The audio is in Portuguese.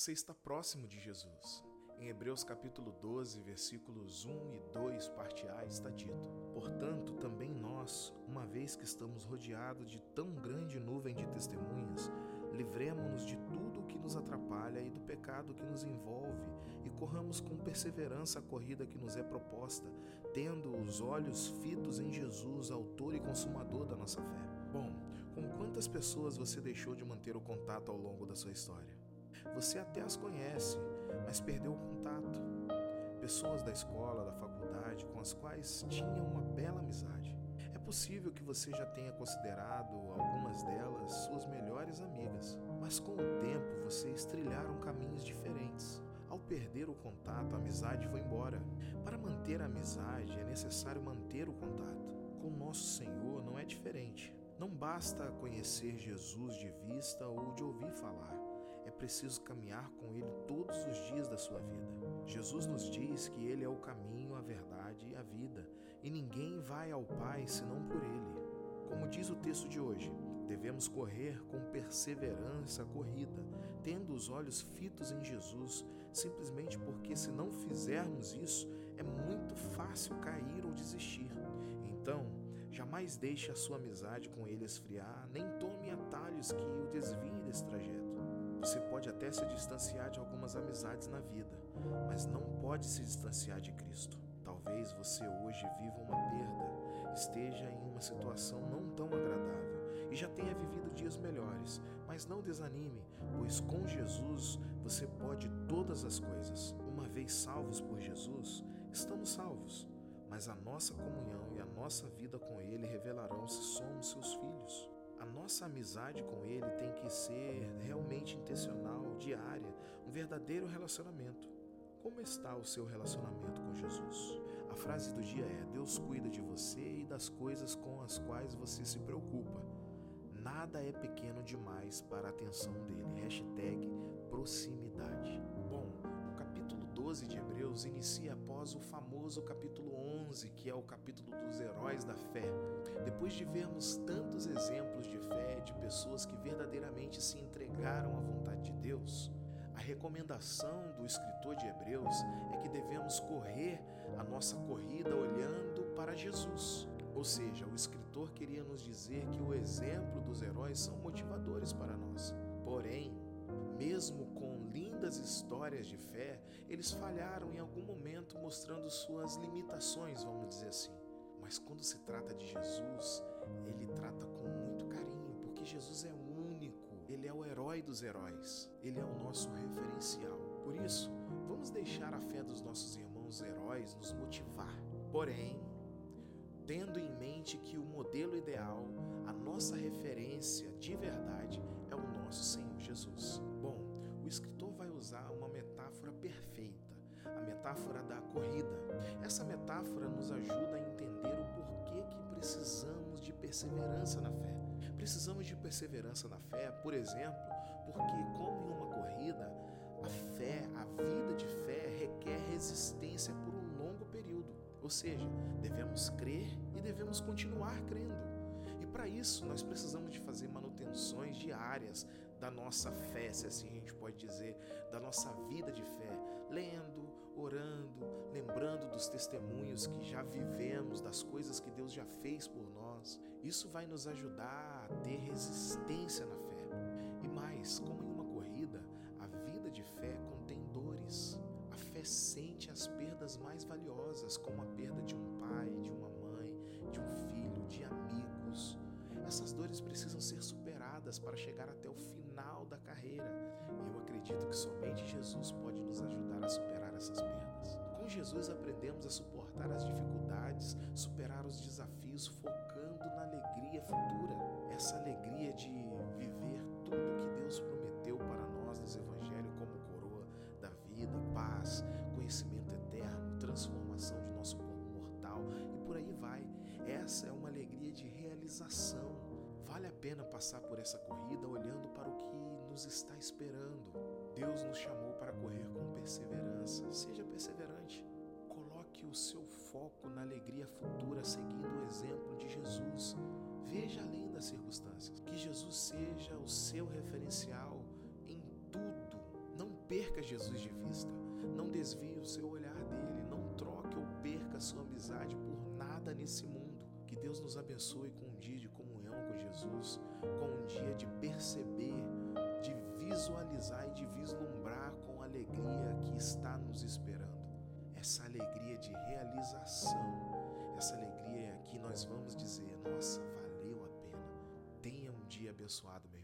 Você está próximo de Jesus. Em Hebreus capítulo 12, versículos 1 e 2, parte A, está dito: Portanto, também nós, uma vez que estamos rodeados de tão grande nuvem de testemunhas, livremos-nos de tudo o que nos atrapalha e do pecado que nos envolve, e corramos com perseverança a corrida que nos é proposta, tendo os olhos fitos em Jesus, autor e consumador da nossa fé. Bom, com quantas pessoas você deixou de manter o contato ao longo da sua história? Você até as conhece, mas perdeu o contato. Pessoas da escola, da faculdade, com as quais tinha uma bela amizade. É possível que você já tenha considerado algumas delas suas melhores amigas, mas com o tempo vocês trilharam caminhos diferentes. Ao perder o contato, a amizade foi embora. Para manter a amizade é necessário manter o contato. Com nosso Senhor não é diferente. Não basta conhecer Jesus de vista ou de ouvir falar é preciso caminhar com Ele todos os dias da sua vida. Jesus nos diz que Ele é o caminho, a verdade e a vida, e ninguém vai ao Pai senão por Ele. Como diz o texto de hoje, devemos correr com perseverança a corrida, tendo os olhos fitos em Jesus, simplesmente porque, se não fizermos isso, é muito fácil cair ou desistir. Então, jamais deixe a sua amizade com Ele esfriar, nem tome atalhos que o desviem desse trajeto. Você pode até se distanciar de algumas amizades na vida, mas não pode se distanciar de Cristo. Talvez você hoje viva uma perda, esteja em uma situação não tão agradável e já tenha vivido dias melhores, mas não desanime, pois com Jesus você pode todas as coisas. Uma vez salvos por Jesus, estamos salvos, mas a nossa comunhão e a nossa vida com Ele revelarão se somos seus filhos. A nossa amizade com Ele tem que ser realmente intencional, diária, um verdadeiro relacionamento. Como está o seu relacionamento com Jesus? A frase do dia é: Deus cuida de você e das coisas com as quais você se preocupa. Nada é pequeno demais para a atenção dele. Hashtag proximidade. Bom, 12 de Hebreus inicia após o famoso capítulo 11, que é o capítulo dos heróis da fé. Depois de vermos tantos exemplos de fé de pessoas que verdadeiramente se entregaram à vontade de Deus, a recomendação do escritor de Hebreus é que devemos correr a nossa corrida olhando para Jesus. Ou seja, o escritor queria nos dizer que o exemplo dos heróis são motivadores para nós. Porém, mesmo com lindas histórias de fé, eles falharam em algum momento mostrando suas limitações, vamos dizer assim. Mas quando se trata de Jesus, ele trata com muito carinho, porque Jesus é único, ele é o herói dos heróis, ele é o nosso referencial. Por isso, vamos deixar a fé dos nossos irmãos heróis nos motivar. Porém, tendo em mente que o modelo ideal, a nossa referência de verdade é o nosso Senhor Jesus. Bom, metáfora da corrida. Essa metáfora nos ajuda a entender o porquê que precisamos de perseverança na fé. Precisamos de perseverança na fé, por exemplo, porque, como em uma corrida, a fé, a vida de fé requer resistência por um longo período. Ou seja, devemos crer e devemos continuar crendo. E para isso nós precisamos de fazer manutenções diárias da nossa fé, se assim a gente pode dizer, da nossa vida de fé, lendo, orando, lembrando dos testemunhos que já vivemos, das coisas que Deus já fez por nós. Isso vai nos ajudar a ter resistência na fé. E mais, como em uma corrida, a vida de fé contém dores. A fé sente as perdas mais valiosas, como a perda de um pai, de uma mãe, de um filho, de amigos. Essas dores precisam ser superadas para chegar até o final da carreira. E eu acredito que somente Jesus pode essas perdas. Com Jesus aprendemos a suportar as dificuldades, superar os desafios, focando na alegria futura. Essa alegria de viver tudo que Deus prometeu para nós nos Evangelhos como coroa da vida, paz, conhecimento eterno, transformação de nosso corpo mortal e por aí vai. Essa é uma alegria de realização. Vale a pena passar por essa corrida olhando para o que nos está esperando. Deus nos chamou para correr com perseverança. Seja perseverante. Coloque o seu foco na alegria futura, seguindo o exemplo de Jesus. Veja além das circunstâncias. Que Jesus seja o seu referencial em tudo perca Jesus de vista. Não desvie o seu olhar dele. Não troque ou perca sua amizade por nada nesse mundo. Que Deus nos abençoe com um dia de comunhão com Jesus, com um dia de perceber, de visualizar e de vislumbrar com alegria que está nos esperando. Essa alegria de realização, essa alegria que nós vamos dizer: nossa, valeu a pena. Tenha um dia abençoado, meu.